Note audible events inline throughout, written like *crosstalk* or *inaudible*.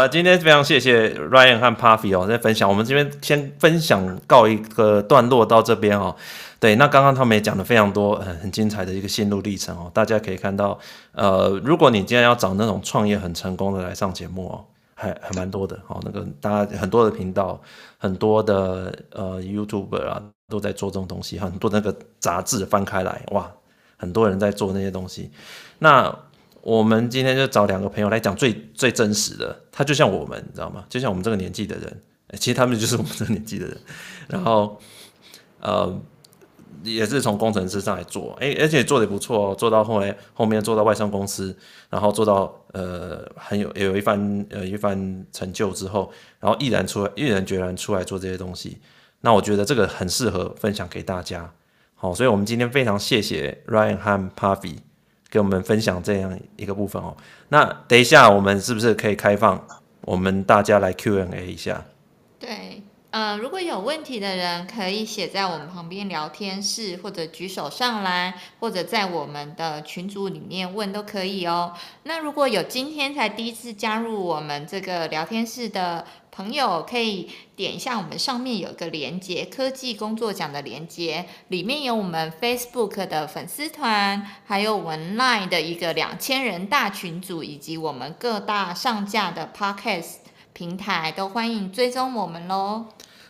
了，今天非常谢谢 Ryan 和 Puffy 哦，在分享。我们这边先分享告一个段落到这边哦。对，那刚刚他们也讲了非常多很很精彩的一个心路历程哦。大家可以看到，呃，如果你今天要找那种创业很成功的来上节目哦，还还蛮多的哦。那个大家很多的频道，很多的呃 YouTuber 啊，都在做这种东西。很多那个杂志翻开来，哇，很多人在做那些东西。那我们今天就找两个朋友来讲最最真实的，他就像我们，你知道吗？就像我们这个年纪的人，其实他们就是我们这个年纪的人。然后，呃，也是从工程师上来做，哎，而且做得不错哦，做到后来后面做到外商公司，然后做到呃很有有一番呃一番成就之后，然后毅然出来，毅然决然出来做这些东西。那我觉得这个很适合分享给大家。好，所以我们今天非常谢谢 Ryan 和 Puffy。给我们分享这样一个部分哦。那等一下，我们是不是可以开放我们大家来 Q&A 一下？对，呃，如果有问题的人，可以写在我们旁边聊天室，或者举手上来，或者在我们的群组里面问都可以哦。那如果有今天才第一次加入我们这个聊天室的，朋友可以点一下我们上面有一个连接，科技工作奖的连接，里面有我们 Facebook 的粉丝团，还有我们 Line 的一个两千人大群组，以及我们各大上架的 Podcast 平台，都欢迎追踪我们喽。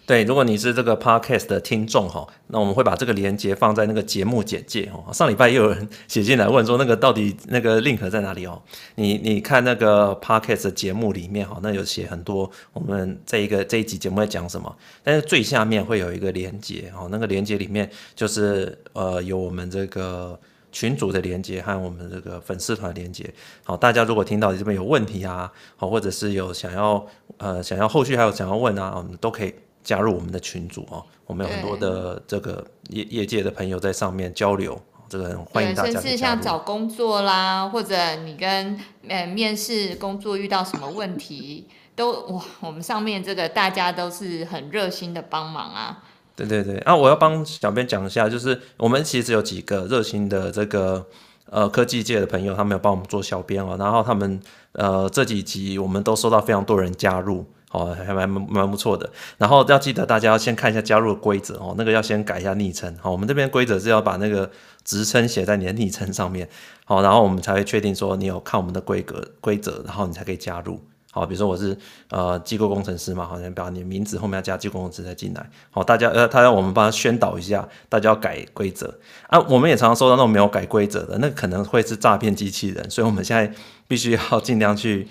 对，如果你是这个 podcast 的听众哈，那我们会把这个连接放在那个节目简介哦。上礼拜又有人写进来问说，那个到底那个 link 在哪里哦？你你看那个 podcast 的节目里面哈，那有写很多我们这一个这一集节目在讲什么，但是最下面会有一个连接哦，那个连接里面就是呃有我们这个群组的连接和我们这个粉丝团连接。好，大家如果听到这边有问题啊，好，或者是有想要呃想要后续还有想要问啊，我们都可以。加入我们的群组哦，我们有很多的这个业业界的朋友在上面交流，这个很欢迎大家。甚至像找工作啦，或者你跟呃面试工作遇到什么问题，都哇，我们上面这个大家都是很热心的帮忙啊。对对对，啊，我要帮小编讲一下，就是我们其实有几个热心的这个呃科技界的朋友，他们有帮我们做小编哦，然后他们呃这几集我们都收到非常多人加入。哦，还蛮蛮不错的。然后要记得大家要先看一下加入的规则哦，那个要先改一下昵称。好，我们这边规则是要把那个职称写在你的昵称上面。好，然后我们才会确定说你有看我们的规格规则，然后你才可以加入。好，比如说我是呃机构工程师嘛，好像把你的名字后面要加机构工程师再进来。好，大家呃他要我们帮他宣导一下，大家要改规则啊。我们也常常收到那种没有改规则的，那可能会是诈骗机器人，所以我们现在必须要尽量去。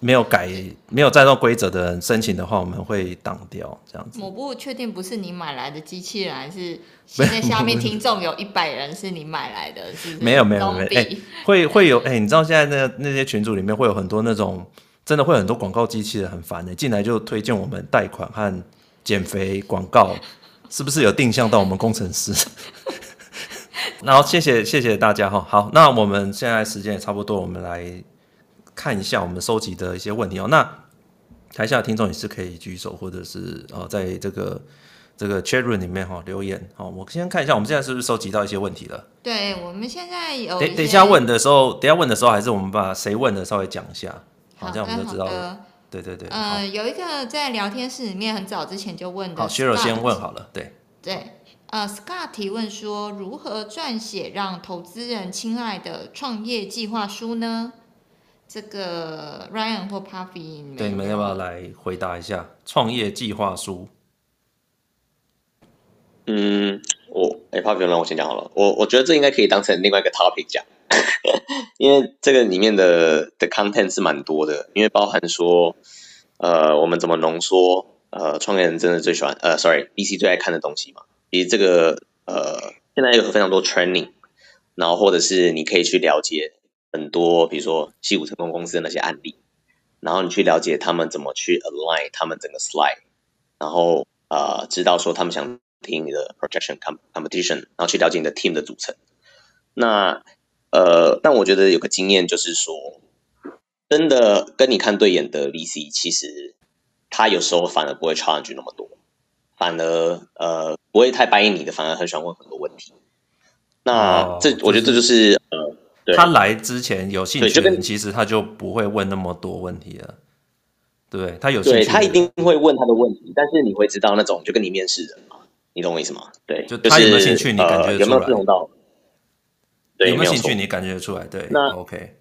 没有改、没有按照规则的人申请的话，我们会挡掉这样子。我不确定不是你买来的机器人，还是 *laughs* 现在下面听众有一百人是你买来的，是不是？没有没有没有，哎、欸，会会有哎、欸，你知道现在那那些群组里面会有很多那种真的会很多广告机器人很烦的、欸，进来就推荐我们贷款和减肥广告，是不是有定向到我们工程师？*laughs* 然后谢谢谢谢大家哈，好，那我们现在时间也差不多，我们来。看一下我们收集的一些问题哦。那台下的听众也是可以举手，或者是呃，在这个这个 chat room 里面哈留言。好，我先看一下我们现在是不是收集到一些问题了。对，我们现在有。等等一下问的时候，等一下问的时候，还是我们把谁问的稍微讲一下，好，这样我们就知道了。对对对。呃，有一个在聊天室里面很早之前就问的。好，Cheryl 先问好了。对。对，呃，Scott 提问说，如何撰写让投资人青睐的创业计划书呢？这个 Ryan 或 Puffy，对，你们要不要来回答一下创业计划书？嗯，我哎，Puffy，让我先讲好了。我我觉得这应该可以当成另外一个 topic 讲，*laughs* 因为这个里面的的 content 是蛮多的，因为包含说，呃，我们怎么浓缩呃创业人真的最喜欢呃，sorry，BC 最爱看的东西嘛。以及这个呃，现在有非常多 training，然后或者是你可以去了解。很多，比如说西武成功公司的那些案例，然后你去了解他们怎么去 align 他们整个 slide，然后呃，知道说他们想听你的 projection competition，然后去了解你的 team 的组成。那呃，但我觉得有个经验就是说，真的跟你看对眼的 VC，其实他有时候反而不会 challenge 那么多，反而呃不会太 buy 你的，反而很喜欢问很多问题。那这、哦、我觉得这就是呃。对他来之前有兴趣的人，其实他就不会问那么多问题了。对，他有兴趣，对他一定会问他的问题，但是你会知道那种就跟你面试人嘛，你懂我意思吗？对，就他有没有兴趣，你感觉、呃、有没有认同到？对，有没有兴趣，你感觉得出来？对，那 OK，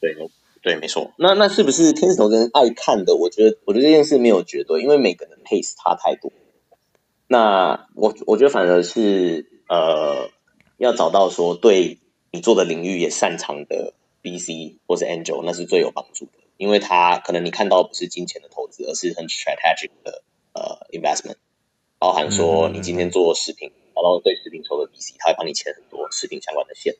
对，对，没错。那那是不是天使投资人爱看的？我觉得，我觉得这件事没有绝对，因为每个人 taste 差太多。那我我觉得反而是呃，要找到说对你做的领域也擅长的 BC 或是 Angel，那是最有帮助的，因为他可能你看到不是金钱的投资，而是很 strategic 的呃 investment，包含说你今天做食品。嗯找到对食品熟的 BC，他会帮你牵很多食品相关的线；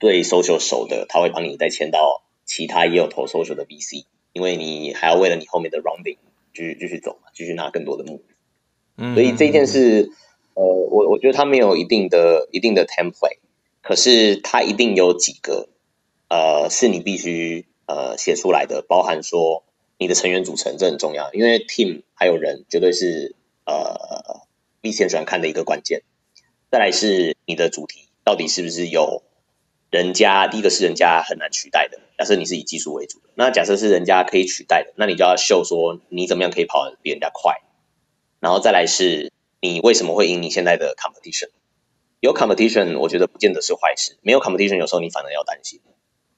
对 social 熟的，他会帮你再牵到其他也有投 social 的 BC，因为你还要为了你后面的 rounding 继续继续走嘛，继续拿更多的募。嗯，所以这件事，呃，我我觉得他没有一定的一定的 template，可是他一定有几个，呃，是你必须呃写出来的，包含说你的成员组成，这很重要，因为 team 还有人绝对是呃。必先喜欢看的一个关键，再来是你的主题到底是不是有人家，第一个是人家很难取代的。假设你是以技术为主的，那假设是人家可以取代的，那你就要秀说你怎么样可以跑得比人家快。然后再来是你为什么会赢你现在的 competition？有 competition，我觉得不见得是坏事。没有 competition，有时候你反而要担心。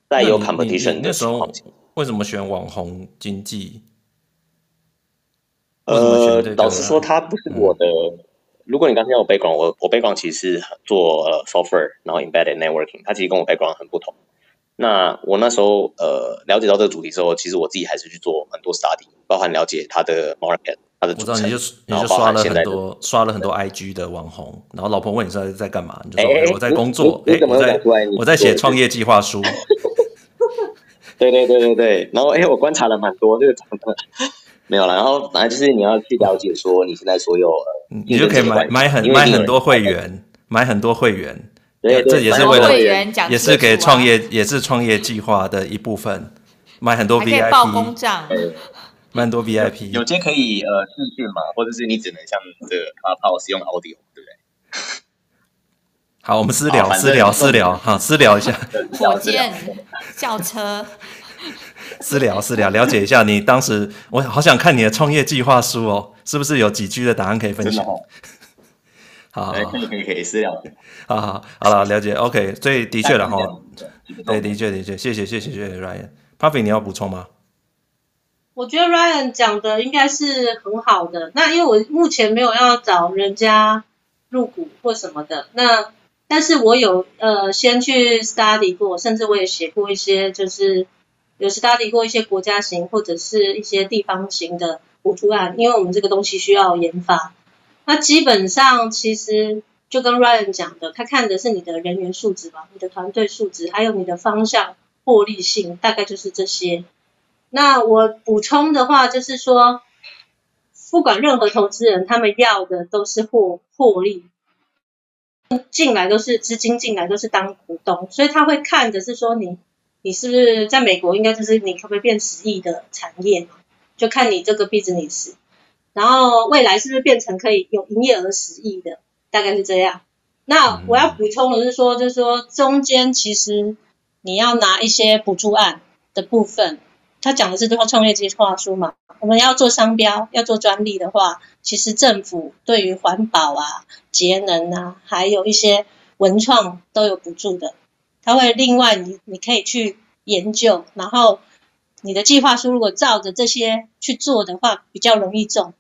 在有 competition 的时候，为什么选网红经济？呃，老实说，它不是我的。嗯如果你刚才有 background，我我 background 其实是做呃 software，然后 embedded networking，它其实跟我 background 很不同。那我那时候呃了解到这个主题之后，其实我自己还是去做很多 study，包含了解它的 market，它的。我知道你就你就刷了很多刷了很多 IG 的网红，然后老婆问你在在干嘛，你就说、欸欸、我在工作，哎、欸，我在我在写创业计划书。*laughs* 对对对对对，然后哎、欸，我观察了蛮多这个长的。没有了，然后反正就是你要去了解说你现在所有，你就可以买买很买很多会员，买很多会员，对，这也是为了也是给创业也是创业计划的一部分，买很多 VIP，报公账，买很多 VIP，有些可以呃视讯嘛，或者是你只能像这个 Clubhouse 用 audio，对不对？好，我们私聊私聊私聊，好私聊一下，*laughs* 火箭轿车。*laughs* 私聊私聊，了解一下你当时，我好想看你的创业计划书哦，是不是有几句的答案可以分享？*laughs* 好，好，可以可以可以私聊。好好好了，了解。OK，所以的确了哈，对，的确的确，谢谢谢谢谢谢 Ryan。Puffy，你要补充吗？我觉得 Ryan 讲的应该是很好的。那因为我目前没有要找人家入股或什么的，那但是我有呃先去 study 过，甚至我也写过一些就是。有 study 过一些国家型或者是一些地方型的补助案，因为我们这个东西需要研发。那基本上其实就跟 Ryan 讲的，他看的是你的人员素质吧，你的团队素质，还有你的方向、获利性，大概就是这些。那我补充的话就是说，不管任何投资人，他们要的都是获获利，进来都是资金进来都是当股东，所以他会看的是说你。你是不是在美国？应该就是你可不可以变十亿的产业？就看你这个 business，然后未来是不是变成可以有营业额十亿的？大概是这样。那我要补充的是说，就是说中间其实你要拿一些补助案的部分，他讲的是这套创业计划书嘛。我们要做商标，要做专利的话，其实政府对于环保啊、节能啊，还有一些文创都有补助的。他会另外你你可以去研究，然后你的计划书如果照着这些去做的话，比较容易中。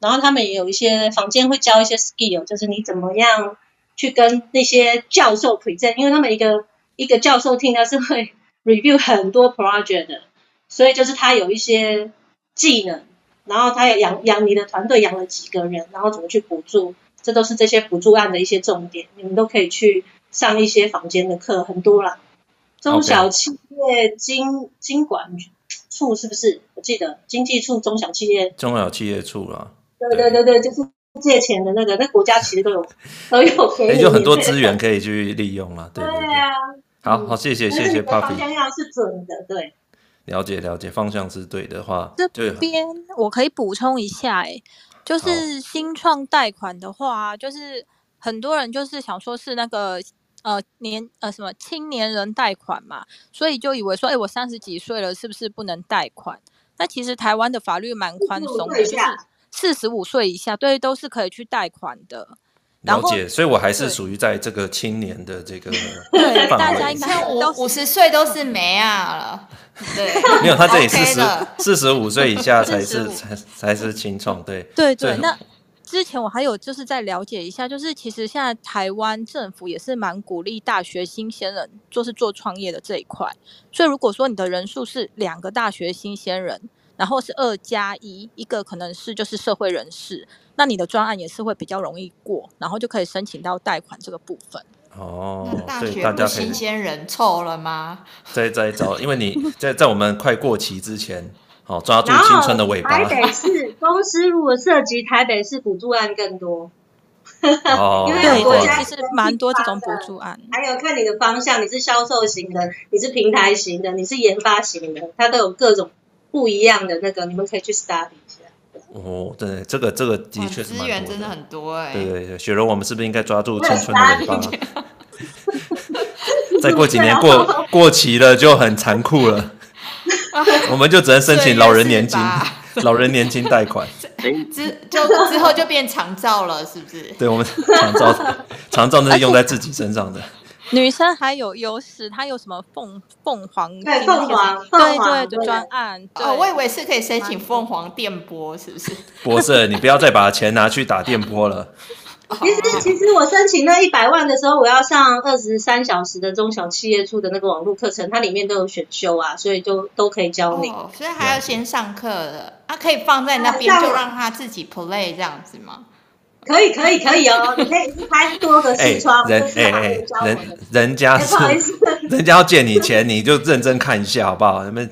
然后他们也有一些房间会教一些 skill，就是你怎么样去跟那些教授 present，因为他们一个一个教授听他是会 *laughs* review 很多 project 的，所以就是他有一些技能，然后他也养养你的团队养了几个人，然后怎么去补助，这都是这些补助案的一些重点，你们都可以去。上一些房间的课很多啦，中小企业经经管处是不是？我记得经济处中小企业中小企业处啦。对对对对，就是借钱的那个，那国家其实都有 *laughs* 都有可以，也就很多资源可以去利用 *laughs* 了。对对对，对啊，好好谢谢谢谢 Puffy。方向要是准的，对。了解了解，方向是对的话，这边我可以补充一下，哎，就是新创贷款的话，就是很多人就是想说是那个。呃，年呃什么青年人贷款嘛，所以就以为说，哎，我三十几岁了，是不是不能贷款？那其实台湾的法律蛮宽松的，就是四十五岁以下，对，都是可以去贷款的。了解，所以我还是属于在这个青年的这个 *laughs* 对，大家应该五五十岁都是没啊了。对，*laughs* 没有，他这里四十四十五岁以下才是才才是青创，对对对。那之前我还有就是在了解一下，就是其实现在台湾政府也是蛮鼓励大学新鲜人就是做创业的这一块，所以如果说你的人数是两个大学新鲜人，然后是二加一，一个可能是就是社会人士。那你的专案也是会比较容易过，然后就可以申请到贷款这个部分。哦，大学不新鲜人凑了吗？在在找，因为你在在我们快过期之前，好抓住青春的尾巴。台北市公司如果涉及台北市补助案更多。哦，*laughs* 因为国家，其实蛮多这种补助案。还有看你的方向，你是销售型的，你是平台型的，你是研发型的，它都有各种不一样的那个，你们可以去 study 一下。哦，对，这个这个的确是资源真的很多哎。对对对，雪柔，我们是不是应该抓住青春的尾巴？*laughs* 再过几年过 *laughs* 过期了就很残酷了，*laughs* 我们就只能申请老人年金，*laughs* 老人年金贷款。之就之后就变长照了，是不是？*laughs* 对，我们长照长照那是用在自己身上的。女生还有优势，她有什么凤凤凰？对，凤凰，对对的专案。哦，我以为是可以申请凤凰电波，是不是？博士，你不要再把钱拿去打电波了。其实，其实我申请那一百万的时候，我要上二十三小时的中小企业处的那个网络课程，它里面都有选修啊，所以就都可以教你。哦，所以还要先上课的，它可以放在那边，就让他自己 play 这样子吗？可以可以可以哦，*laughs* 你可以开多个视窗，人哎哎，人人家是，人家要借你钱，你就认真看一下好不好？你们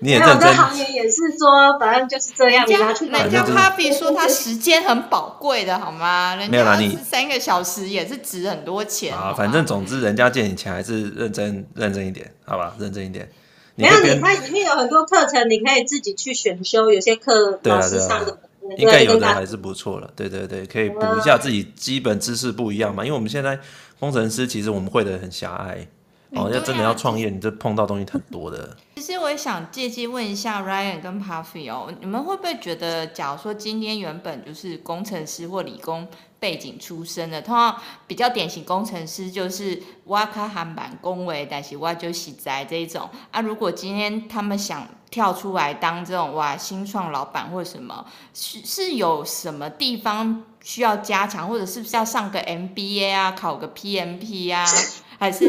你也认真。行业也是说，反正就是这样，人家去。人家 Papi 说他时间很宝贵的好吗？没有啦，你三个小时也是值很多钱啊。反正总之，人家借你钱还是认真认真一点，好吧？认真一点。没有，你它里面有很多课程，你可以自己去选修，有些课老师上的。应该有的还是不错了，对对对，可以补一下自己基本知识不一样嘛。因为我们现在工程师其实我们会的很狭隘，哦，要真的要创业，你这碰到东西很多的。*laughs* 其实我也想借机问一下 Ryan 跟 Puffy 哦，你们会不会觉得，假如说今天原本就是工程师或理工背景出身的，通常比较典型工程师就是挖开焊板工维，但是挖就洗宅这一种啊。如果今天他们想跳出来当这种哇新创老板或什么，是是有什么地方需要加强，或者是不是要上个 MBA 啊，考个 PMP 啊，还是？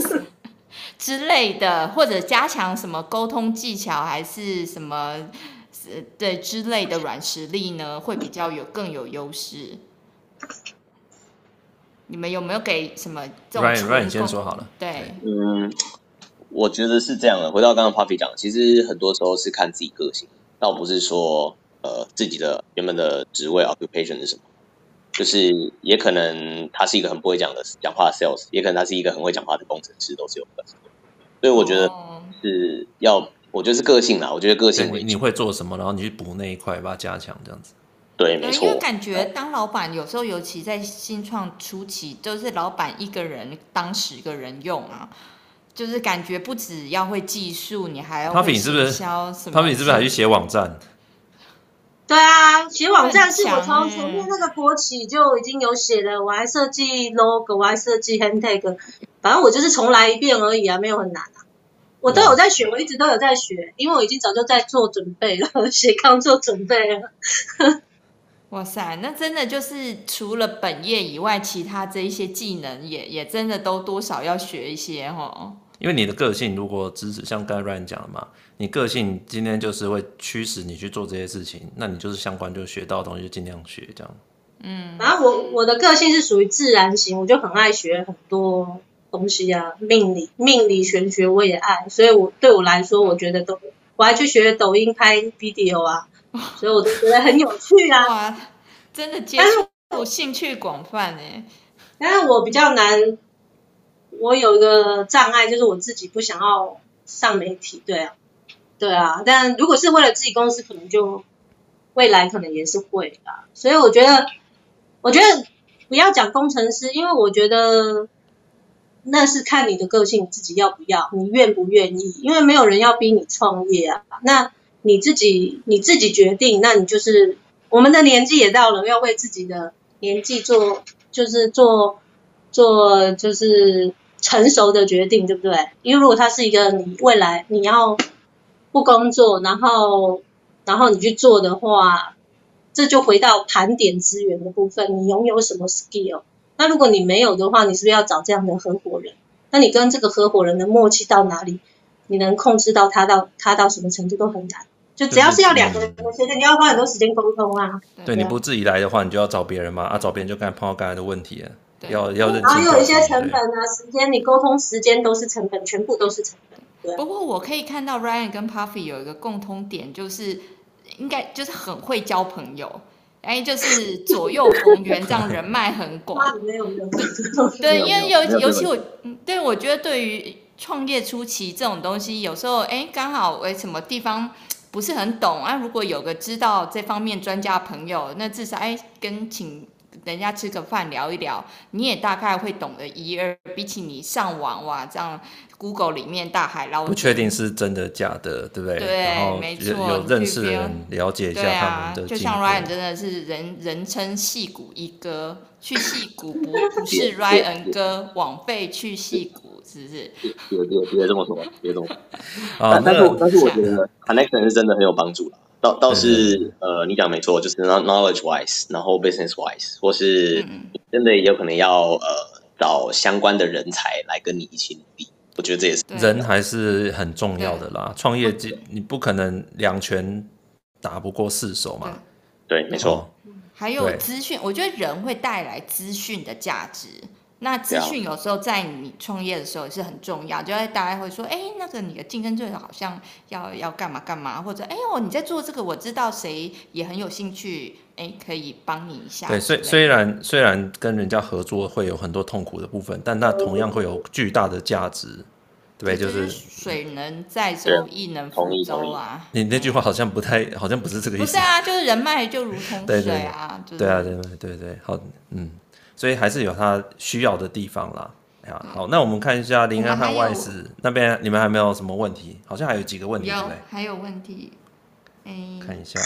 之类的，或者加强什么沟通技巧，还是什么呃对之类的软实力呢？会比较有更有优势。你们有没有给什么这种？Ryan Ryan 你先说好了。对，嗯，我觉得是这样的。回到刚刚 Papi 讲，其实很多时候是看自己个性，倒不是说呃自己的原本的职位 occupation 是什么。就是也可能他是一个很不会讲的讲话的 sales，也可能他是一个很会讲话的工程师，都是有可能。所以我觉得是要，我觉得是个性啦。我觉得个性你你会做什么，然后你去补那一块，把它加强，这样子。对，没错。因为感觉当老板有时候，尤其在新创初期，就是老板一个人当十个人用啊，就是感觉不只要会技术，你还要会营销什么？他比你是不是还去写网站？对啊，写网站是我从前面那个国企就已经有写了，我还设计 logo，我还设计 handtag，反正我就是重来一遍而已啊，没有很难啊。我都有在学，我一直都有在学，因为我已经早就在做准备了，*laughs* 写刚做准备了。*laughs* 哇塞，那真的就是除了本业以外，其他这一些技能也也真的都多少要学一些哦。因为你的个性如果支持，像刚才 Ryan 讲的嘛。你个性今天就是会驱使你去做这些事情，那你就是相关就学到的东西就尽量学这样。嗯，然后我我的个性是属于自然型，我就很爱学很多东西啊，命理、命理玄学我也爱，所以我对我来说，我觉得都我还去学抖音拍 video 啊，*laughs* 所以我都觉得很有趣啊。哇，真的接触兴趣广泛哎。但是我比较难，我有一个障碍，就是我自己不想要上媒体，对啊。对啊，但如果是为了自己公司，可能就未来可能也是会啊。所以我觉得，我觉得不要讲工程师，因为我觉得那是看你的个性，自己要不要，你愿不愿意。因为没有人要逼你创业啊。那你自己你自己决定，那你就是我们的年纪也到了，要为自己的年纪做就是做做就是成熟的决定，对不对？因为如果他是一个你未来你要不工作，然后然后你去做的话，这就回到盘点资源的部分，你拥有什么 skill？那如果你没有的话，你是不是要找这样的合伙人？那你跟这个合伙人的默契到哪里？你能控制到他到他到什么程度都很难。就只要是要两个人，我觉得你要花很多时间沟通啊。对，你不自己来的话，你就要找别人嘛。啊，找别人就刚才碰到刚才的问题了，要要认真。然后有一些成本啊，时间，你沟通时间都是成本，全部都是成本。对。不过我可以看到 Ryan 跟 Puffy 有一个共通点，就是应该就是很会交朋友。哎，就是左右逢源，这样人脉很广。对，因为尤尤其我，对，我觉得对于创业初期这种东西，有时候哎，刚好为什么地方不是很懂啊？如果有个知道这方面专家朋友，那至少哎，跟请人家吃个饭聊一聊，你也大概会懂得一二。比起你上网哇，这样。Google 里面大海捞针，不确定是真的假的，对不对？对，没错。有认识的人了解一下他们的。就像 Ryan 真的是人人称戏骨一哥，去戏骨不不 *laughs* 是 Ryan 哥，枉费去戏骨，是不是？别别别这么说，别这么说。啊，但是但是我觉得 connection 是真的很有帮助了。倒倒是呃，你讲没错，就是 knowledge wise，然后 business wise，或是真的也有可能要呃找相关的人才来跟你一起努力。我觉得这也是人还是很重要的啦。创业你不可能两拳打不过四手嘛。对，没错。还有资讯，我觉得人会带来资讯的价值。那资讯有时候在你创业的时候也是很重要，就会大家会说，哎，那个你的竞争对手好像要要干嘛干嘛，或者哎呦你在做这个，我知道谁也很有兴趣，哎，可以帮你一下。对，虽虽然虽然跟人家合作会有很多痛苦的部分，但那同样会有巨大的价值，对，就是水能载舟，亦能覆舟啊。你那句话好像不太，好像不是这个意思。不是啊，就是人脉就如同水啊。对啊，对对对对，好，嗯。所以还是有他需要的地方啦。啊，好，那我们看一下林安和外事那边，你们还没有什么问题？好像还有几个问题，对不对？还有问题，哎，看一下，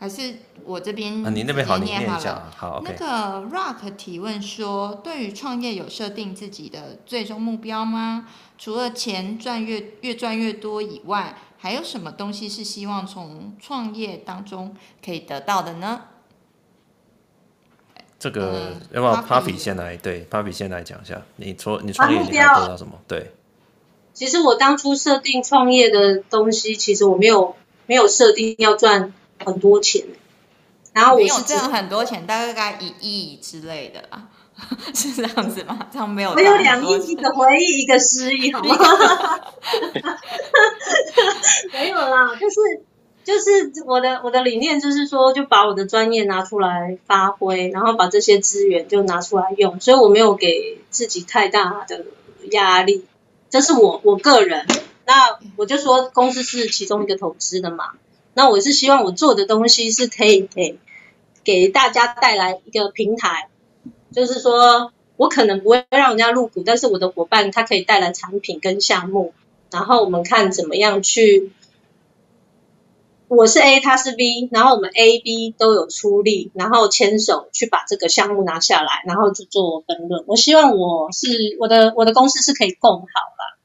还是我这边啊？你那边好，你念一下。好，那个 Rock 提问说，对于创业有设定自己的最终目标吗？除了钱赚越越赚越多以外，还有什么东西是希望从创业当中可以得到的呢？这个要不要 Puffy 先来？对，Puffy 先来讲一下。你创你创业你要得到什么？对，其实我当初设定创业的东西，其实我没有没有设定要赚很多钱。然后我是挣很多钱，大概一亿之类的啦，*laughs* 是这样子吗？这样没有？我有两亿，一个回忆，一个失忆，好吗？*laughs* *laughs* 没有啦，就是。就是我的我的理念就是说，就把我的专业拿出来发挥，然后把这些资源就拿出来用，所以我没有给自己太大的压力，这是我我个人。那我就说公司是其中一个投资的嘛，那我是希望我做的东西是可以给给大家带来一个平台，就是说我可能不会让人家入股，但是我的伙伴他可以带来产品跟项目，然后我们看怎么样去。我是 A，他是 B，然后我们 A、B 都有出力，然后牵手去把这个项目拿下来，然后就做分润。我希望我是我的我的公司是可以共好啦。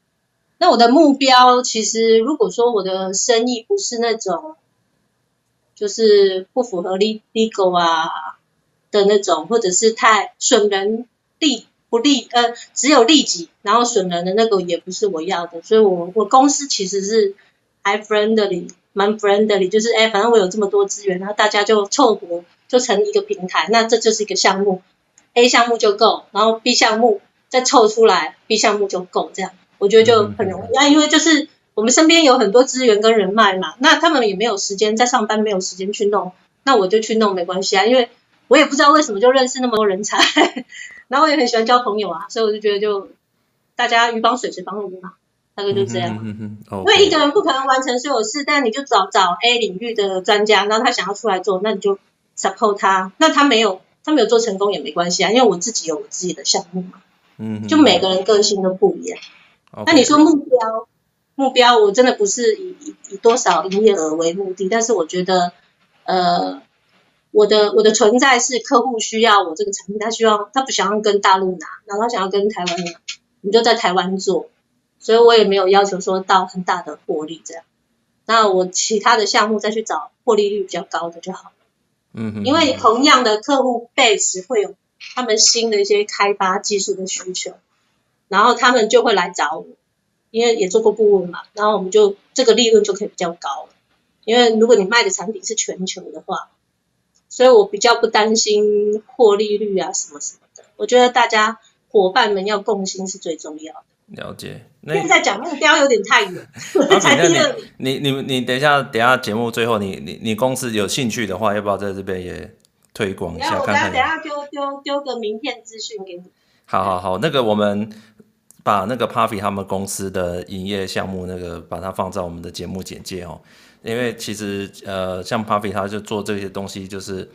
那我的目标其实，如果说我的生意不是那种，就是不符合 legal 啊的那种，或者是太损人利不利，呃，只有利己，然后损人的那个也不是我要的。所以我我公司其实是 I friendly。蛮 friendly，就是哎，反正我有这么多资源，然后大家就凑合就成一个平台，那这就是一个项目，A 项目就够，然后 B 项目再凑出来，B 项目就够，这样我觉得就很容易。那、嗯嗯、因为就是我们身边有很多资源跟人脉嘛，那他们也没有时间在上班，没有时间去弄，那我就去弄没关系啊，因为我也不知道为什么就认识那么多人才，*laughs* 然后我也很喜欢交朋友啊，所以我就觉得就大家鱼帮水，水帮鱼嘛。大概就这样，嗯嗯嗯嗯 okay. 因为一个人不可能完成所有事，但你就找找 A 领域的专家，然后他想要出来做，那你就 support 他。那他没有，他没有做成功也没关系啊，因为我自己有我自己的项目嘛。嗯，就每个人个性都不一样。那你说目标，目标，我真的不是以以以多少营业额为目的，但是我觉得，呃，我的我的存在是客户需要我这个产品，他希望他不想要跟大陆拿，然后他想要跟台湾拿，你就在台湾做，所以我也没有要求说到很大的获利这样。那我其他的项目再去找获利率比较高的就好了。嗯哼，因为同样的客户 base 会有他们新的一些开发技术的需求，然后他们就会来找我。因为也做过顾问嘛，然后我们就这个利润就可以比较高。因为如果你卖的产品是全球的话，所以我比较不担心获利率啊什么什么的。我觉得大家伙伴们要共心是最重要的。了解。那现在讲目标有点太远。Okay, *laughs* 你你你你等一下，等一下节目最后你，你你你公司有兴趣的话，要不要在这边也推广一下？我等下等下丢丢丢个名片资讯给你。好好好，那个我们。把那个 Puffy 他们公司的营业项目那个把它放在我们的节目简介哦，因为其实呃像 Puffy 他就做这些东西，就是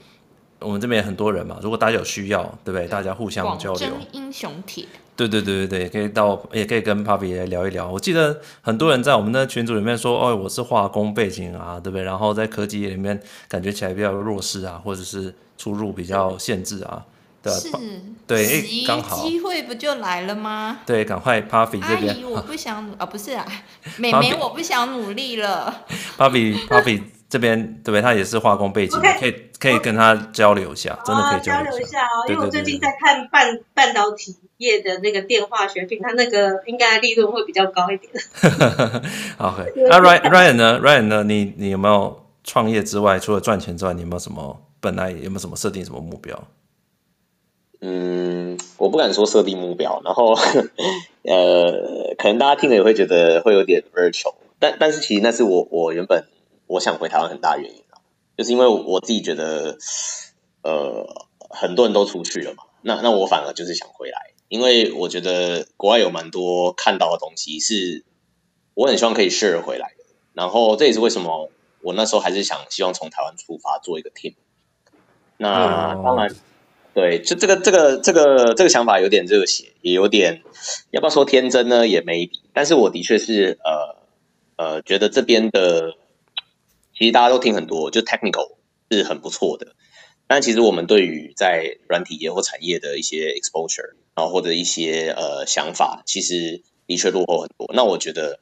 我们这边也很多人嘛，如果大家有需要，对不对？大家互相交流。英雄帖。对对对对对，可以到也可以跟 Puffy 来聊一聊。我记得很多人在我们的群组里面说，哦，我是化工背景啊，对不对？然后在科技业里面感觉起来比较弱势啊，或者是出入比较限制啊。是，对，刚好机会不就来了吗？对，赶快 Puffy 这边。阿姨，我不想啊、哦，不是啊，*laughs* 妹妹，我不想努力了。*laughs* Puffy Puffy 这边对不对？他也是化工背景，okay, 可以可以跟他交流一下，真的可以交流一下哦。因为我最近在看半半导体业的那个电化学品，它那个应该利润会比较高一点。*laughs* OK，那 Ryan Ryan 呢？Ryan 呢？你你有没有创业之外，除了赚钱之外，你有没有什么本来有没有什么设定什么目标？嗯，我不敢说设定目标，然后 *laughs* 呃，可能大家听了也会觉得会有点 virtual，但但是其实那是我我原本我想回台湾很大原因啊，就是因为我自己觉得呃很多人都出去了嘛，那那我反而就是想回来，因为我觉得国外有蛮多看到的东西是我很希望可以 share 回来的，然后这也是为什么我那时候还是想希望从台湾出发做一个 team，那当然。对，就这个这个这个这个想法有点热血，也有点要不要说天真呢？也 maybe，但是我的确是呃呃觉得这边的其实大家都听很多，就 technical 是很不错的，但其实我们对于在软体业或产业的一些 exposure，然后或者一些呃想法，其实的确落后很多。那我觉得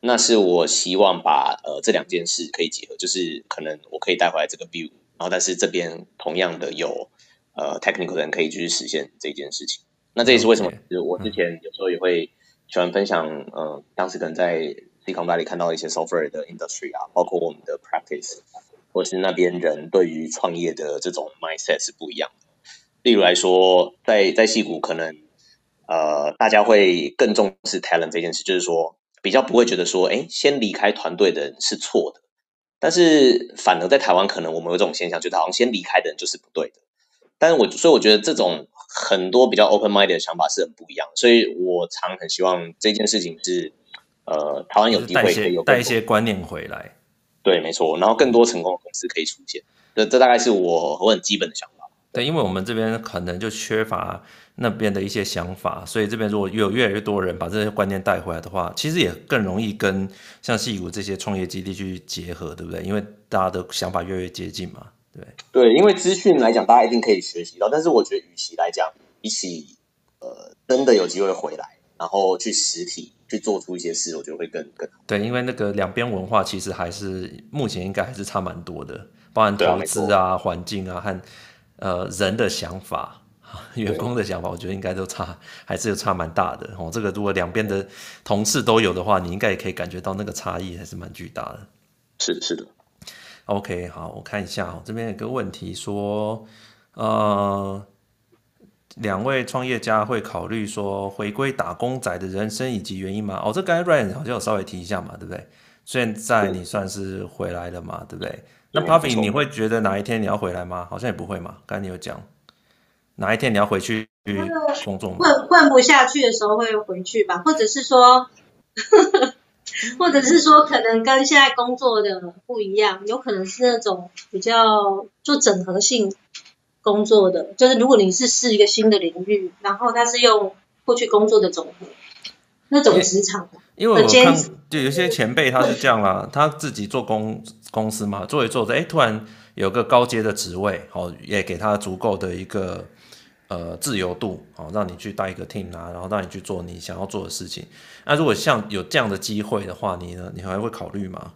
那是我希望把呃这两件事可以结合，就是可能我可以带回来这个 view，然后但是这边同样的有。呃，technical 的人可以去实现这件事情。那这也是为什么，就是我之前有时候也会喜欢分享，呃，当时可能在 Silicon Valley 看到一些 software 的 industry 啊，包括我们的 practice，或是那边人对于创业的这种 mindset 是不一样的。例如来说，在在矽谷可能，呃，大家会更重视 talent 这件事，就是说比较不会觉得说，哎，先离开团队的人是错的。但是反而在台湾，可能我们有这种现象，觉得好像先离开的人就是不对的。但是我所以我觉得这种很多比较 open mind 的想法是很不一样，所以我常很希望这件事情是呃台湾有机会可以有带一些观念回来，对，没错，然后更多成功的公司可以出现，这这大概是我我很基本的想法。对，因为我们这边可能就缺乏那边的一些想法，所以这边如果有越来越多人把这些观念带回来的话，其实也更容易跟像戏谷这些创业基地去结合，对不对？因为大家的想法越来越接近嘛。对对，因为资讯来讲，大家一定可以学习到。但是我觉得，与其来讲，比起呃，真的有机会回来，然后去实体去做出一些事，我觉得会更更好。对，因为那个两边文化其实还是目前应该还是差蛮多的，包含投资啊、啊环境啊和呃人的想法、员工的想法，我觉得应该都差，还是有差蛮大的哦。这个如果两边的同事都有的话，你应该也可以感觉到那个差异还是蛮巨大的。是是的。OK，好，我看一下，这边有个问题说，呃，两位创业家会考虑说回归打工仔的人生以及原因吗？哦，这刚才 Ryan 好像有稍微提一下嘛，对不对？现在你算是回来了嘛，对不对？那 Puffy 你会觉得哪一天你要回来吗？好像也不会嘛，刚才你有讲，哪一天你要回去工作吗？混混不下去的时候会回去吧，或者是说。*laughs* 或者是说，可能跟现在工作的不一样，有可能是那种比较做整合性工作的，就是如果你是试一个新的领域，然后他是用过去工作的总和，那种职场。因为我看就有些前辈他是这样啦，他自己做公公司嘛，做一做着，哎，突然有个高阶的职位，哦，也给他足够的一个呃自由度，哦，让你去带一个 team 啊，然后让你去做你想要做的事情。那如果像有这样的机会的话，你呢，你还会考虑吗？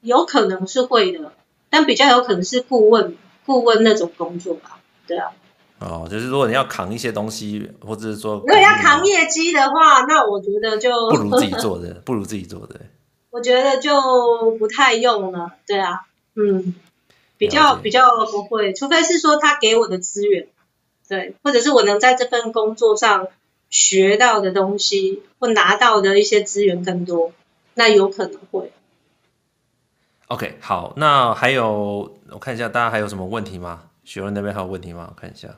有可能是会的，但比较有可能是顾问顾问那种工作吧，对啊。哦，就是如果你要扛一些东西，或者是说，如果要扛业绩的话，那我觉得就不如自己做的，不如自己做的。*laughs* 我觉得就不太用了，对啊，嗯，比较比较不会，除非是说他给我的资源，对，或者是我能在这份工作上学到的东西或拿到的一些资源更多，那有可能会。OK，好，那还有我看一下大家还有什么问题吗？学问那边还有问题吗？我看一下。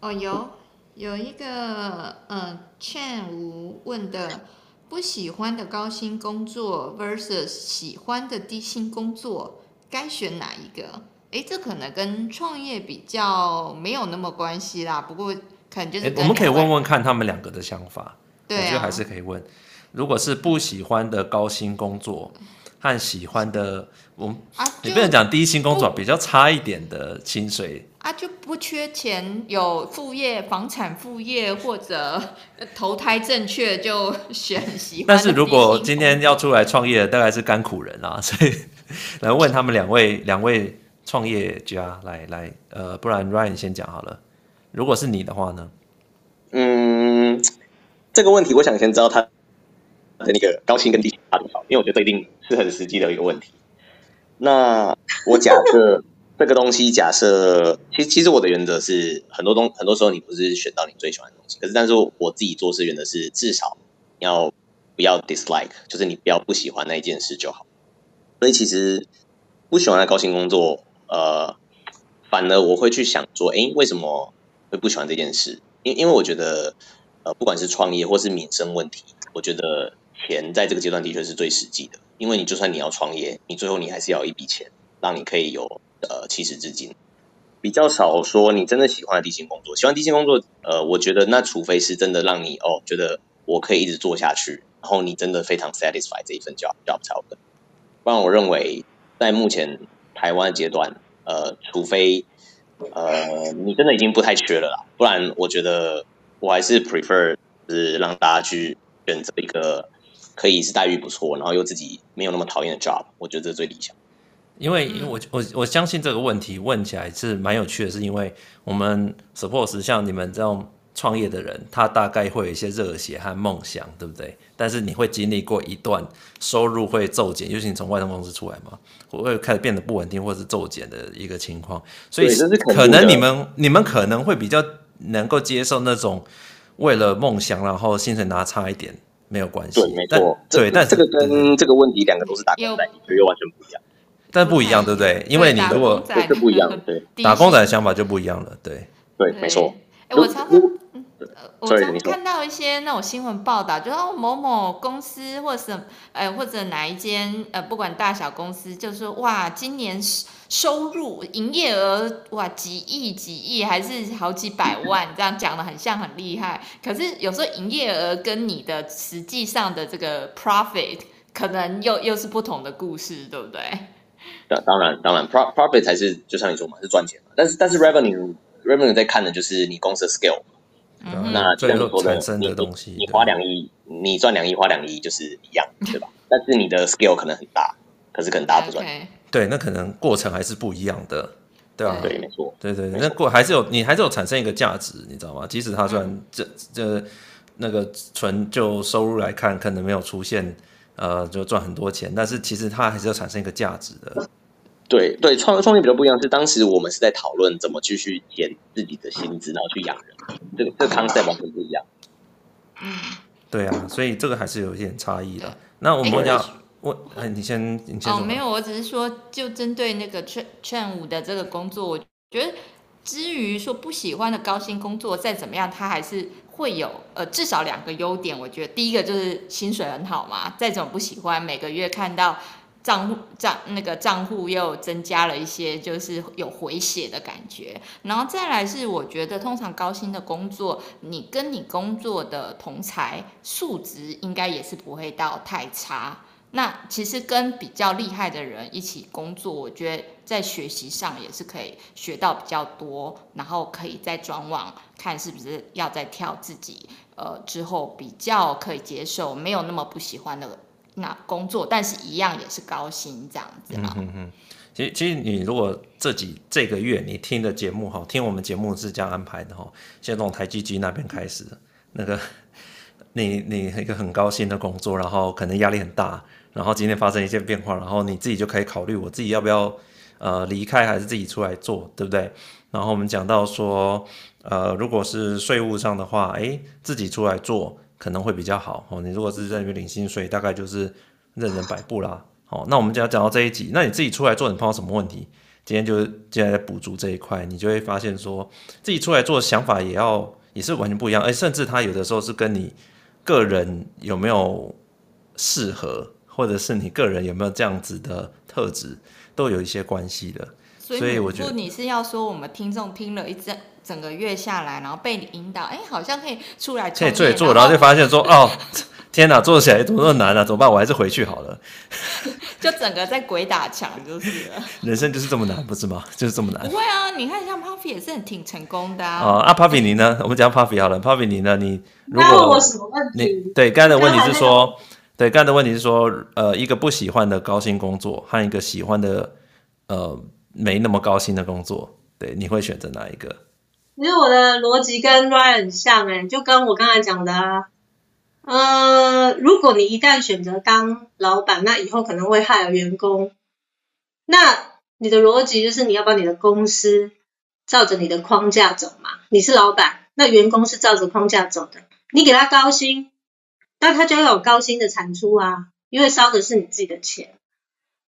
哦，有有一个呃，Chen 吴问的，不喜欢的高薪工作 versus 喜欢的低薪工作，该选哪一个？哎，这可能跟创业比较没有那么关系啦。不过可能就是我们可以问问看他们两个的想法。对、啊，我觉得还是可以问。如果是不喜欢的高薪工作和喜欢的，我们啊，你不能讲低薪工作比较差一点的薪水。啊，就不缺钱，有副业、房产副业或者投胎正确就选喜欢。但是如果今天要出来创业的，大概是甘苦人啊，*laughs* 所以来问他们两位两位创业家来来，呃，不然 Ryan 先讲好了。如果是你的话呢？嗯，这个问题我想先知道他的那个高薪跟低薪差多少，因为我觉得这一定是很实际的一个问题。那我假设。*laughs* 这个东西假设，其实其实我的原则是很多东很多时候你不是选到你最喜欢的东西，可是但是我自己做事原则是至少要不要 dislike，就是你不要不喜欢那一件事就好。所以其实不喜欢的高薪工作，呃，反而我会去想说，哎，为什么会不喜欢这件事？因因为我觉得，呃，不管是创业或是民生问题，我觉得钱在这个阶段的确是最实际的。因为你就算你要创业，你最后你还是要一笔钱，让你可以有。呃，起始资金比较少说，你真的喜欢的低薪工作，喜欢低薪工作，呃，我觉得那除非是真的让你哦，觉得我可以一直做下去，然后你真的非常 satisfy 这一份 job job 才有可能。不然，我认为在目前台湾的阶段，呃，除非呃你真的已经不太缺了啦，不然我觉得我还是 prefer 是让大家去选择一个可以是待遇不错，然后又自己没有那么讨厌的 job，我觉得这是最理想。因为，因为我我我相信这个问题问起来是蛮有趣的，是因为我们 suppose 像你们这种创业的人，他大概会有一些热血和梦想，对不对？但是你会经历过一段收入会骤减，尤其你从外商公司出来嘛，会开始变得不稳定或是骤减的一个情况，所以可能你们你们可能会比较能够接受那种为了梦想然后薪水拿差一点没有关系，对，没错，对，但这个跟这个问题两个都是打工仔，所以又完全不一样。但不一样，对不对？因为你如果这不一样，对，打工仔的想法就不一样了，对，对，没错。哎，我常常，我常常看到一些那种新闻报道，就说某某公司或者呃或者哪一间呃不管大小公司，就是说哇，今年收入营业额哇几亿几亿还是好几百万，这样讲的很像很厉害。可是有时候营业额跟你的实际上的这个 profit 可能又又是不同的故事，对不对？当当然当然，pro profit 才是就像你说嘛，是赚钱嘛。但是但是 revenue revenue 在看的就是你公司的 scale。嗯、那这样说的，你你你花两亿，你赚两亿花两亿就是一样，对吧？但是你的 scale 可能很大，可是可能大家不赚。Okay. 对，那可能过程还是不一样的，对吧？对，没错。对对对，那过还是有你还是有产生一个价值，你知道吗？即使它算这这那个纯就收入来看，可能没有出现。呃，就赚很多钱，但是其实它还是要产生一个价值的。对对，创创业比较不一样，是当时我们是在讨论怎么继续减自己的薪资，然后去养人。这个这个 concept 完全不一样。嗯，对啊，所以这个还是有一点差异的。那我们要问，哎，你先，你先。哦，没有，我只是说，就针对那个劝劝五的这个工作，我觉得至于说不喜欢的高薪工作，再怎么样，他还是。会有呃至少两个优点，我觉得第一个就是薪水很好嘛，再怎么不喜欢，每个月看到账户账那个账户又增加了一些，就是有回血的感觉。然后再来是，我觉得通常高薪的工作，你跟你工作的同才素质应该也是不会到太差。那其实跟比较厉害的人一起工作，我觉得在学习上也是可以学到比较多，然后可以再转网看是不是要再挑自己呃之后比较可以接受，没有那么不喜欢的。那工作，但是一样也是高薪这样子嘛。嗯嗯，其实其实你如果这几这个月你听的节目哈，听我们节目是这样安排的哈，先从台积机那边开始，那个 *laughs* 你你一个很高薪的工作，然后可能压力很大，然后今天发生一些变化，然后你自己就可以考虑我自己要不要呃离开，还是自己出来做，对不对？然后我们讲到说，呃，如果是税务上的话，诶，自己出来做。可能会比较好哦。你如果是在那边领薪水，大概就是任人摆布啦。好，那我们就要讲到这一集。那你自己出来做，你碰到什么问题？今天就是接下来补足这一块，你就会发现说自己出来做的想法也要也是完全不一样。哎，甚至他有的时候是跟你个人有没有适合，或者是你个人有没有这样子的特质，都有一些关系的。所以我觉得你是要说我们听众听了一整整个月下来，然后被你引导，哎，好像可以出来可以做一做，然后就发现说，哦，*laughs* 天哪，做起来怎么那么难啊？怎么办？我还是回去好了。*laughs* 就整个在鬼打墙就是了。*laughs* 人生就是这么难，不是吗？就是这么难。不会啊，你看像 Puffy 也是很挺成功的啊。哦、啊，Puffy 你呢？我们讲 Puffy 好了，Puffy 你呢？你如果问我什么问题？你对刚才的问题是说，对刚才的问题是说，呃，一个不喜欢的高薪工作和一个喜欢的呃。没那么高薪的工作，对，你会选择哪一个？其实我的逻辑跟 Ryan 很像，哎，就跟我刚才讲的啊，呃，如果你一旦选择当老板，那以后可能会害了员工，那你的逻辑就是你要把你的公司照着你的框架走嘛，你是老板，那员工是照着框架走的，你给他高薪，那他就要有高薪的产出啊，因为烧的是你自己的钱，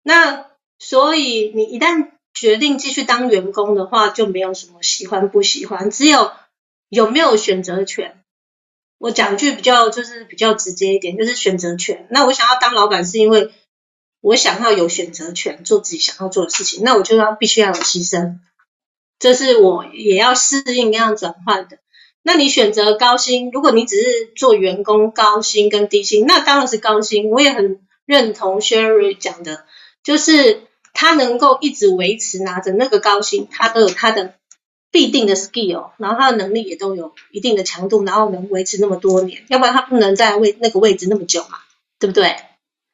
那所以你一旦决定继续当员工的话，就没有什么喜欢不喜欢，只有有没有选择权。我讲句比较就是比较直接一点，就是选择权。那我想要当老板，是因为我想要有选择权，做自己想要做的事情。那我就要必须要有牺牲，这是我也要适应那样转换的。那你选择高薪，如果你只是做员工，高薪跟低薪，那当然是高薪。我也很认同 Sherry 讲的，就是。他能够一直维持拿着那个高薪，他都有他的必定的 skill，然后他的能力也都有一定的强度，然后能维持那么多年，要不然他不能在位那个位置那么久嘛，对不对？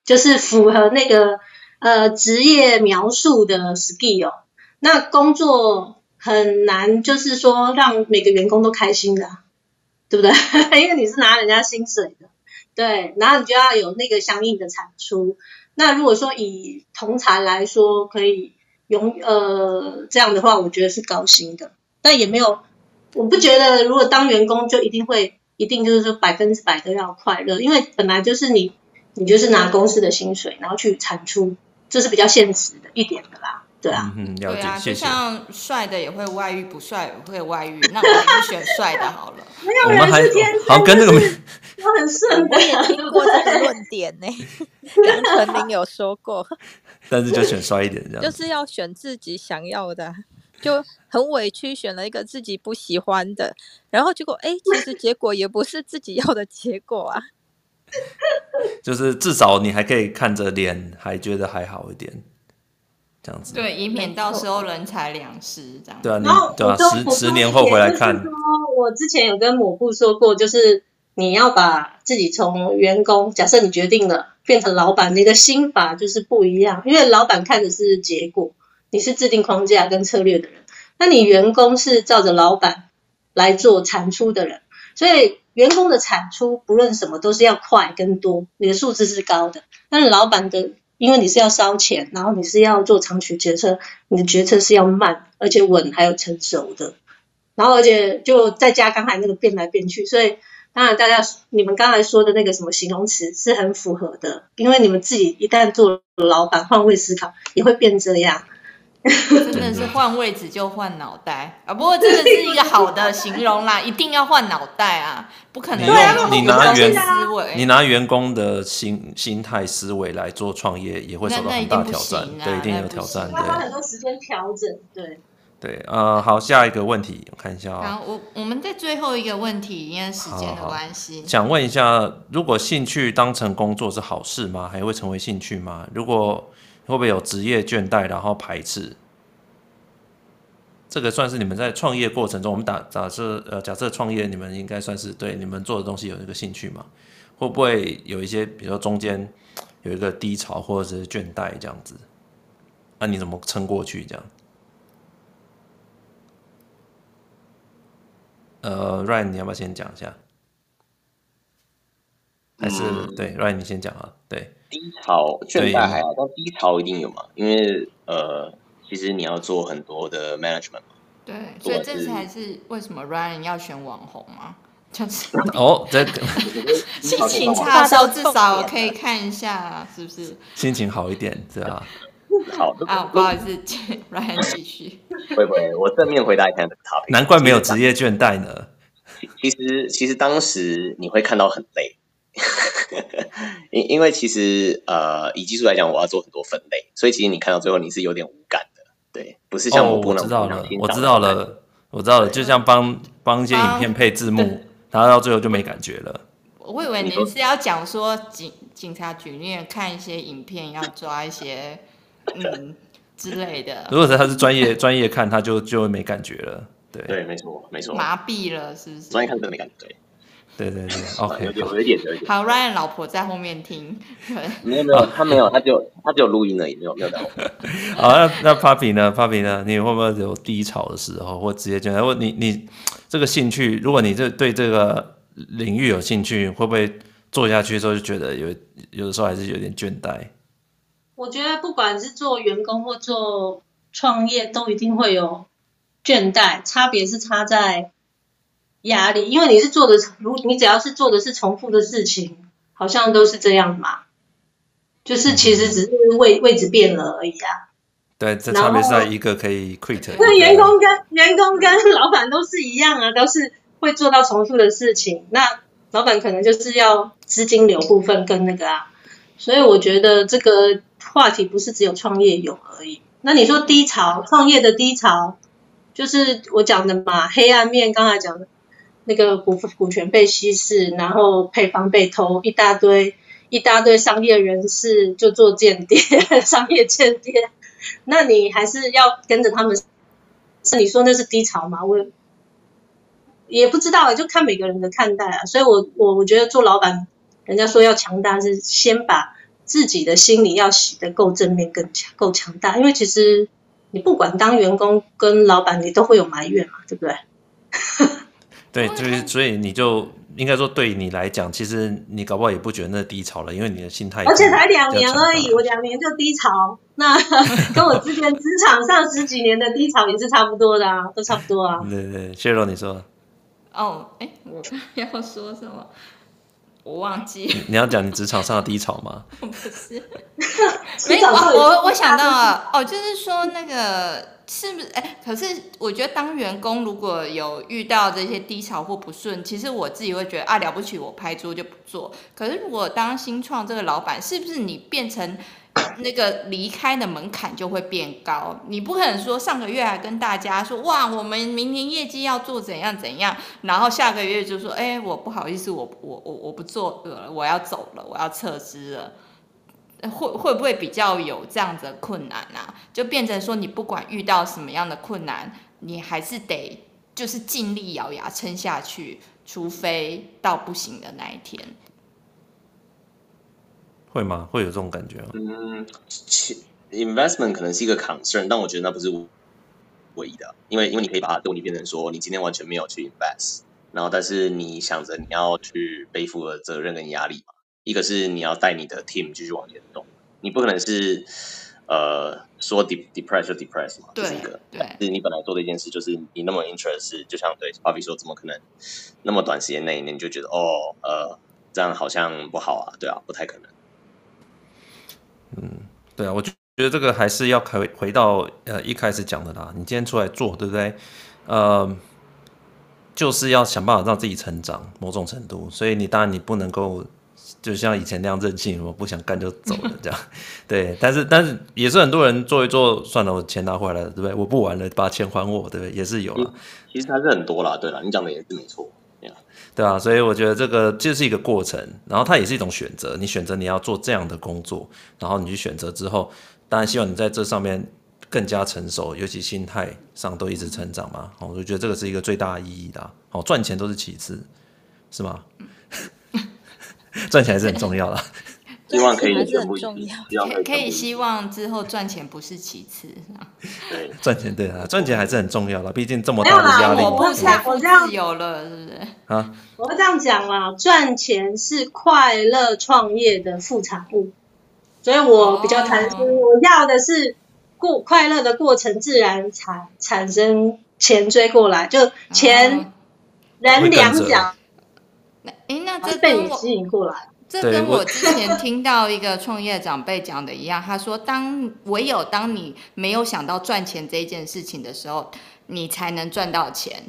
就是符合那个呃职业描述的 skill。那工作很难，就是说让每个员工都开心的，对不对？*laughs* 因为你是拿人家薪水的，对，然后你就要有那个相应的产出。那如果说以同才来说，可以永呃这样的话，我觉得是高薪的。但也没有，我不觉得如果当员工就一定会一定就是说百分之百都要快乐，因为本来就是你你就是拿公司的薪水，然后去产出，这是比较现实的一点的啦。对啊，嗯，了解，对啊，谢谢。就像帅的也会外遇，不帅也会外遇，那我们就选帅的好了。*laughs* 没有人是天，好跟那个没。我很顺，我也听过这个论点呢。杨丞琳有说过，但是就选帅一点这样，就是要选自己想要的，就很委屈选了一个自己不喜欢的，然后结果哎，其实结果也不是自己要的结果啊。*laughs* 就是至少你还可以看着脸，还觉得还好一点，这样子。对，以免到时候人财两失这样。对啊，你对啊，十十年后回来看。我之前有跟某布说过，就是。你要把自己从员工，假设你决定了变成老板，你的心法就是不一样。因为老板看的是结果，你是制定框架跟策略的人，那你员工是照着老板来做产出的人。所以员工的产出不论什么都是要快跟多，你的数字是高的。但是老板的，因为你是要烧钱，然后你是要做长期决策，你的决策是要慢而且稳还有成熟的。然后而且就再加刚才那个变来变去，所以。当然，大家你们刚才说的那个什么形容词是很符合的，因为你们自己一旦做老板，换位思考也会变这样。*laughs* 真的是换位置就换脑袋啊！不过真的是一个好的形容啦，*laughs* 一定要换脑袋啊，不可能你你拿员思维，你拿员工的心心态思维来做创业，也会受到很大挑战，对，一定有挑战，要花很多时间调整，对。对，呃，好，下一个问题，我看一下啊。好，我我们在最后一个问题，因为时间的关系，想问一下，如果兴趣当成工作是好事吗？还会成为兴趣吗？如果会不会有职业倦怠，然后排斥？这个算是你们在创业过程中，我们打假设呃，假设创业，你们应该算是对你们做的东西有一个兴趣嘛？会不会有一些，比如说中间有一个低潮或者是倦怠这样子？那你怎么撑过去这样？呃，Ryan，你要不要先讲一下？还是、嗯、对，Ryan，你先讲啊。对，低潮倦怠还好，但低潮一定有嘛？因为呃，其实你要做很多的 management 嘛。对，所以这才是为什么 Ryan 要选网红嘛？就是 *laughs* 哦，这个 *laughs* 心情差的时候，至少我可以看一下，是不是？心情好一点，对吧？好啊，*laughs* 不好意思，Ryan 继续。会不会？我正面回答一下这个 topic。难怪没有职业倦怠呢。其实，其实当时你会看到很累，*laughs* 因因为其实呃，以技术来讲，我要做很多分类，所以其实你看到最后你是有点无感的，对，不是像我不能、哦、我知道了，我知道了，我知道了，就像帮帮一些影片配字幕，然后到最后就没感觉了。我以为您是要讲说警警察局面看一些影片要抓一些。嗯，之类的。如果是他是专业专业看，他就就没感觉了。对对，没错没错。麻痹了是不是？专业看真的没感觉。对对对对，*laughs* OK。有有一点有一点。好，Ryan 老婆在后面听。*laughs* 没有没有，他没有，他就他就录音了，也没有没有。*laughs* 好，那那 Papi 呢？Papi 呢？你会不会有低潮的时候，或直接觉得，或你你这个兴趣，如果你这对这个领域有兴趣，会不会做下去之后就觉得有有的时候还是有点倦怠？我觉得不管是做员工或做创业，都一定会有倦怠，差别是差在压力。因为你是做的，如你只要是做的是重复的事情，好像都是这样嘛。就是其实只是位位置变了而已啊。对，这差别是在一个可以 quit。那员工跟员工跟老板都是一样啊，都是会做到重复的事情。那老板可能就是要资金流部分跟那个啊，所以我觉得这个。话题不是只有创业有而已。那你说低潮，创业的低潮，就是我讲的嘛，黑暗面。刚才讲的，那个股股权被稀释，然后配方被偷，一大堆一大堆商业人士就做间谍，*laughs* 商业间谍。那你还是要跟着他们？是你说那是低潮吗？我也不知道，就看每个人的看待啊。所以我我我觉得做老板，人家说要强大，是先把。自己的心理要洗得够正面、更强、够强大，因为其实你不管当员工跟老板，你都会有埋怨嘛，对不对？*laughs* 对，就是所以你就应该说，对你来讲，其实你搞不好也不觉得那低潮了，因为你的心态。而且才两年而已，我两年就低潮，那 *laughs* 跟我之前职场上十几年的低潮也是差不多的啊，都差不多啊。对对，谢若你说。哦，哎，我 *laughs* 要说什么？我忘记你，你要讲你职场上的低潮吗？*laughs* 不是，*laughs* 没有，我我想到了，哦，就是说那个是不是？哎，可是我觉得当员工如果有遇到这些低潮或不顺，其实我自己会觉得啊，了不起，我拍桌就不做。可是如果当新创这个老板，是不是你变成？那个离开的门槛就会变高，你不可能说上个月还跟大家说哇，我们明年业绩要做怎样怎样，然后下个月就说哎，我不好意思，我我我我不做了，我要走了，我要撤资了，会会不会比较有这样的困难啊？就变成说你不管遇到什么样的困难，你还是得就是尽力咬牙撑下去，除非到不行的那一天。会吗？会有这种感觉吗？嗯，investment 可能是一个 concern，但我觉得那不是唯一的，因为因为你可以把它动力变成说，你今天完全没有去 invest，然后但是你想着你要去背负的责任跟压力嘛，一个是你要带你的 team 继续往前动，你不可能是呃说 de depress 就 depress 嘛，这是一个，对，是你本来做的一件事，就是你那么 interest，就像对 Papi 说，怎么可能那么短时间内你就觉得哦呃这样好像不好啊，对啊，不太可能。嗯，对啊，我觉觉得这个还是要回回到呃一开始讲的啦。你今天出来做，对不对？呃，就是要想办法让自己成长某种程度。所以你当然你不能够就像以前那样任性，我不想干就走了这样。*laughs* 对，但是但是也是很多人做一做，算了，我钱拿回来了，对不对？我不玩了，把钱还我，对不对？也是有了。其实还是很多啦，对啦，你讲的也是没错。对啊，所以我觉得这个就是一个过程，然后它也是一种选择。你选择你要做这样的工作，然后你去选择之后，当然希望你在这上面更加成熟，尤其心态上都一直成长嘛。我就觉得这个是一个最大的意义的啊。哦，赚钱都是其次，是吗？*laughs* 赚钱还是很重要的。希望可以还是很重要，可以可以希望之后赚钱不是其次，对，赚钱对啊，赚钱还是很重要的，毕竟这么大的压力，我不想我这样有了，是不是？啊，我会这样讲啦，赚钱是快乐创业的副产物，所以我比较贪心，哦、我要的是过快乐的过程，自然产产生钱追过来，就钱人两脚，哎、哦，那这被你吸引过来。这跟我之前听到一个创业长辈讲的一样，他说：“当唯有当你没有想到赚钱这件事情的时候，你才能赚到钱。”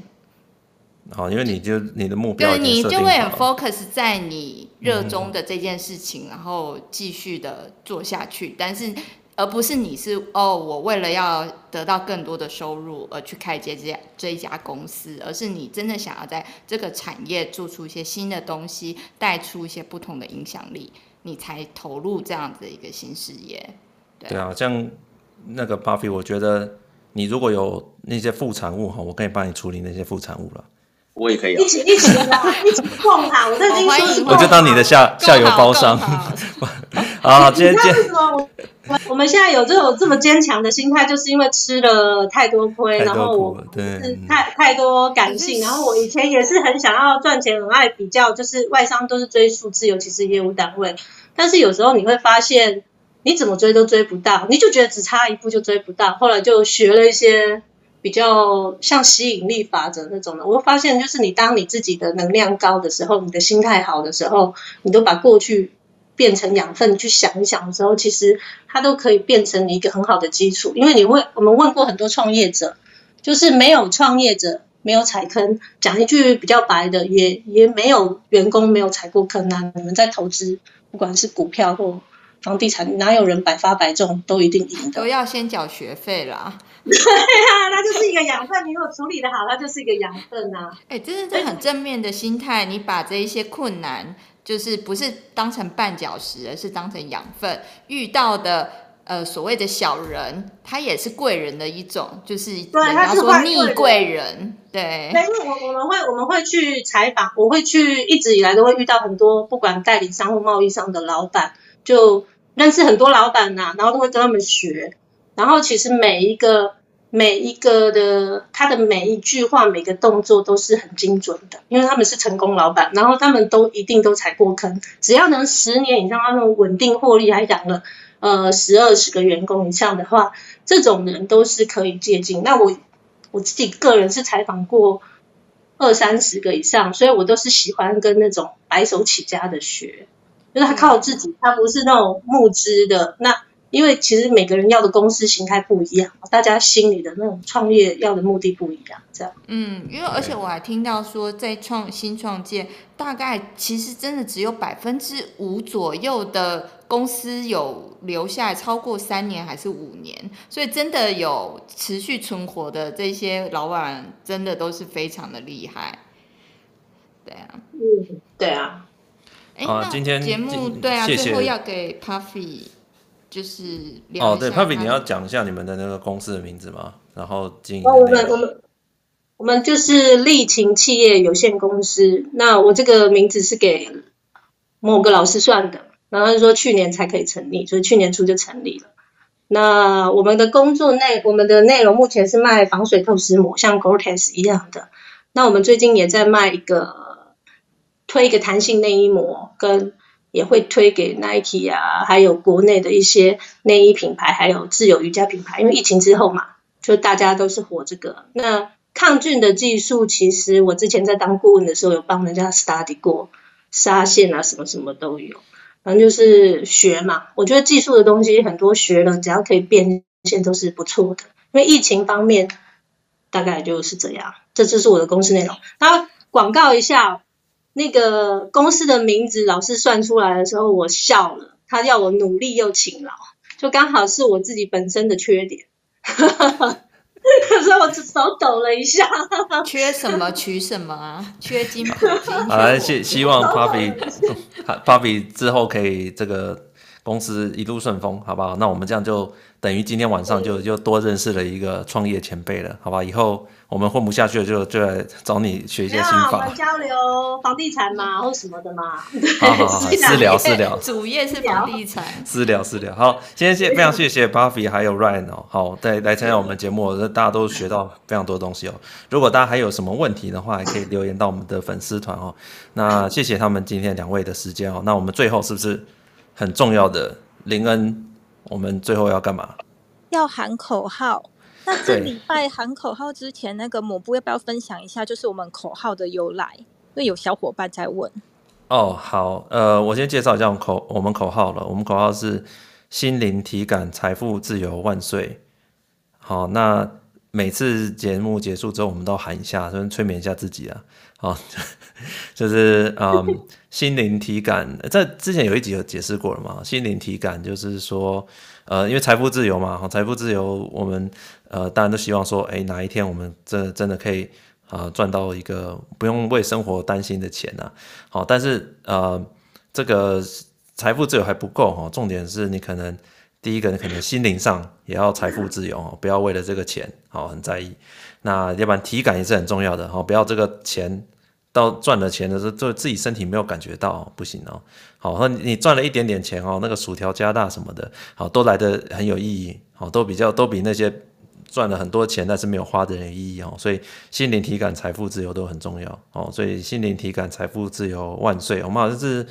好，因为你就你的目标，对，你就会很 focus 在你热衷的这件事情，嗯、然后继续的做下去。但是。而不是你是哦，我为了要得到更多的收入而去开这家这一家公司，而是你真的想要在这个产业做出一些新的东西，带出一些不同的影响力，你才投入这样子的一个新事业。对，对啊，像那个 Puffy，我觉得你如果有那些副产物哈，我可以帮你处理那些副产物了。我也可以、啊、一起一起一起共好，我都已经说，我就当你的下下游包商。啊，*laughs* 今天今天我们现在有这种这么坚强的心态，就是因为吃了太多亏，然后我是太太多感性，然后我以前也是很想要赚钱，很爱比较，就是外商都是追数字，尤其是业务单位，但是有时候你会发现，你怎么追都追不到，你就觉得只差一步就追不到，后来就学了一些。比较像吸引力法则那种的，我会发现，就是你当你自己的能量高的时候，你的心态好的时候，你都把过去变成养分去想一想的时候，其实它都可以变成你一个很好的基础。因为你会，我们问过很多创业者，就是没有创业者没有踩坑，讲一句比较白的，也也没有员工没有踩过坑啊。你们在投资，不管是股票或房地产，哪有人百发百中都一定赢的？都要先缴学费啦。*laughs* 对啊，它就是一个养分。你如果处理的好，它就是一个养分啊。哎、欸，这是这很正面的心态。你把这一些困难，就是不是当成绊脚石，而是当成养分。遇到的呃所谓的小人，他也是贵人的一种，就是人家说逆贵人。对，因为我我们会我们会去采访，我会去一直以来都会遇到很多不管代理商或贸易商的老板，就认识很多老板呐、啊，然后都会跟他们学。然后其实每一个每一个的他的每一句话每个动作都是很精准的，因为他们是成功老板，然后他们都一定都踩过坑，只要能十年以上，他们稳定获利，还养了呃十二十个员工以上的话，这种人都是可以借鉴。那我我自己个人是采访过二三十个以上，所以我都是喜欢跟那种白手起家的学，就是他靠自己，他不是那种募资的那。因为其实每个人要的公司形态不一样，大家心里的那种创业要的目的不一样，这样。嗯，因为而且我还听到说，在创新创建，大概其实真的只有百分之五左右的公司有留下来超过三年还是五年，所以真的有持续存活的这些老板，真的都是非常的厉害。对啊，嗯，对啊。哎，那今天节目对啊，最后要给 Puffy。就是哦，对，Puffy，你要讲一下你们的那个公司的名字吗？然后经营、哦、我们我们我们就是力勤企业有限公司。那我这个名字是给某个老师算的，然后他就说去年才可以成立，所以去年初就成立了。那我们的工作内，我们的内容目前是卖防水透湿膜，像 Gore-Tex 一样的。那我们最近也在卖一个推一个弹性内衣膜跟。也会推给 Nike 啊，还有国内的一些内衣品牌，还有自由瑜伽品牌。因为疫情之后嘛，就大家都是火这个。那抗菌的技术，其实我之前在当顾问的时候，有帮人家 study 过，纱线啊什么什么都有。反正就是学嘛。我觉得技术的东西很多学了，只要可以变现都是不错的。因为疫情方面，大概就是这样。这就是我的公司内容。然后广告一下，那个公司的名字老师算出来的时候，我笑了。他要我努力又勤劳，就刚好是我自己本身的缺点。*laughs* 所以我手抖了一下。缺什么取什么啊？缺金补金。好来，希希望 *laughs* Papi，Papi 之后可以这个公司一路顺风，好不好？那我们这样就等于今天晚上就就多认识了一个创业前辈了，好吧？以后。我们混不下去了，就就来找你学一些心法。我们交流房地产嘛，或什么的嘛。好好好，*laughs* 私聊私聊。主业是房地产。私聊私聊。好，今天谢非常谢谢 Papi 还有 Ryan 哦，好，来来参加我们节目，大家都学到非常多东西哦。如果大家还有什么问题的话，也可以留言到我们的粉丝团哦。那谢谢他们今天两位的时间哦。那我们最后是不是很重要的林恩？我们最后要干嘛？要喊口号。那这礼拜喊口号之前，那个抹布要不要分享一下？就是我们口号的由来，因为有小伙伴在问。哦，好，呃，我先介绍一下我们口我们口号了。我们口号是心灵体感财富自由万岁。好，那每次节目结束之后，我们都喊一下，先催眠一下自己啊。好，*laughs* 就是嗯，*laughs* 心灵体感，在之前有一集有解释过了嘛。心灵体感就是说，呃，因为财富自由嘛，财富自由，我们。呃，大家都希望说，哎，哪一天我们真真的可以啊赚到一个不用为生活担心的钱呢？好，但是呃，这个财富自由还不够哈，重点是你可能第一个，你可能心灵上也要财富自由哦，不要为了这个钱好很在意。那要不然体感也是很重要的哈，不要这个钱到赚了钱的时候，就自己身体没有感觉到不行哦。好，那你赚了一点点钱哦，那个薯条加大什么的，好都来得很有意义，好都比较都比那些。赚了很多钱，但是没有花的人有意义哦，所以心灵体感财富自由都很重要哦，所以心灵体感财富自由万岁！我们好像是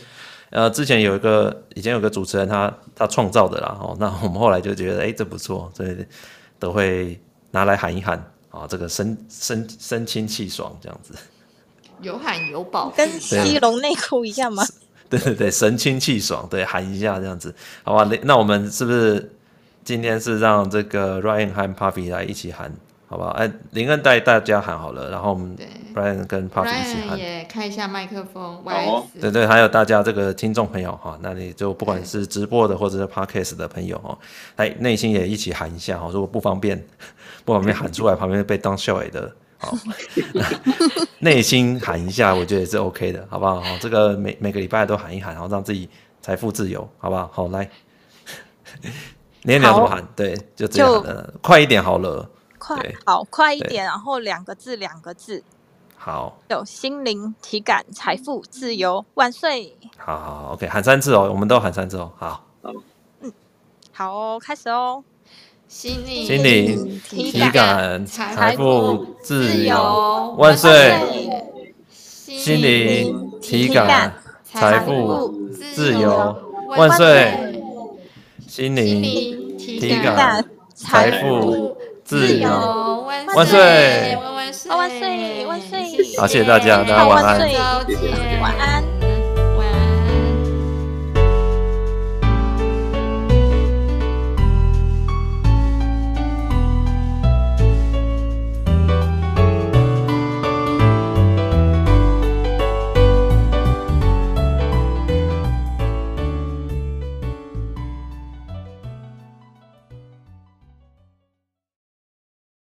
呃之前有一个以前有个主持人他他创造的啦哦，那我们后来就觉得哎这不错，所以都会拿来喊一喊啊，这个神神神清气爽这样子，有喊有保，跟西龙内裤一样吗？对 *laughs* 对对，神清气爽，对喊一下这样子，好吧？那那我们是不是？今天是让这个 Ryan 和 Papi 来一起喊，好不好？哎，林恩带大家喊好了，然后我们 Brian 跟 Papi 一起喊。也开一下麦克风。哦。对对，还有大家这个听众朋友哈，那你就不管是直播的或者是 Podcast 的朋友哈，哎，内心也一起喊一下哈。如果不方便，不方便喊出来，旁边被当笑话的，好，内心喊一下，我觉得也是 OK 的，好不好？这个每每个礼拜都喊一喊，然后让自己财富自由，好不好？好，来。*laughs* 你要怎么喊？对，就这样的，快一点好了。快，好，快一点，然后两个字，两个字。好。有心灵体感财富自由万岁。好好好，OK，喊三次哦，我们都喊三次哦。好。嗯。好哦，开始哦。心灵心灵体感财富自由万岁。心灵体感财富自由万岁。心灵体感财富自由万岁！万岁！万岁！万岁！好，谢谢大家，大家晚安。晚安。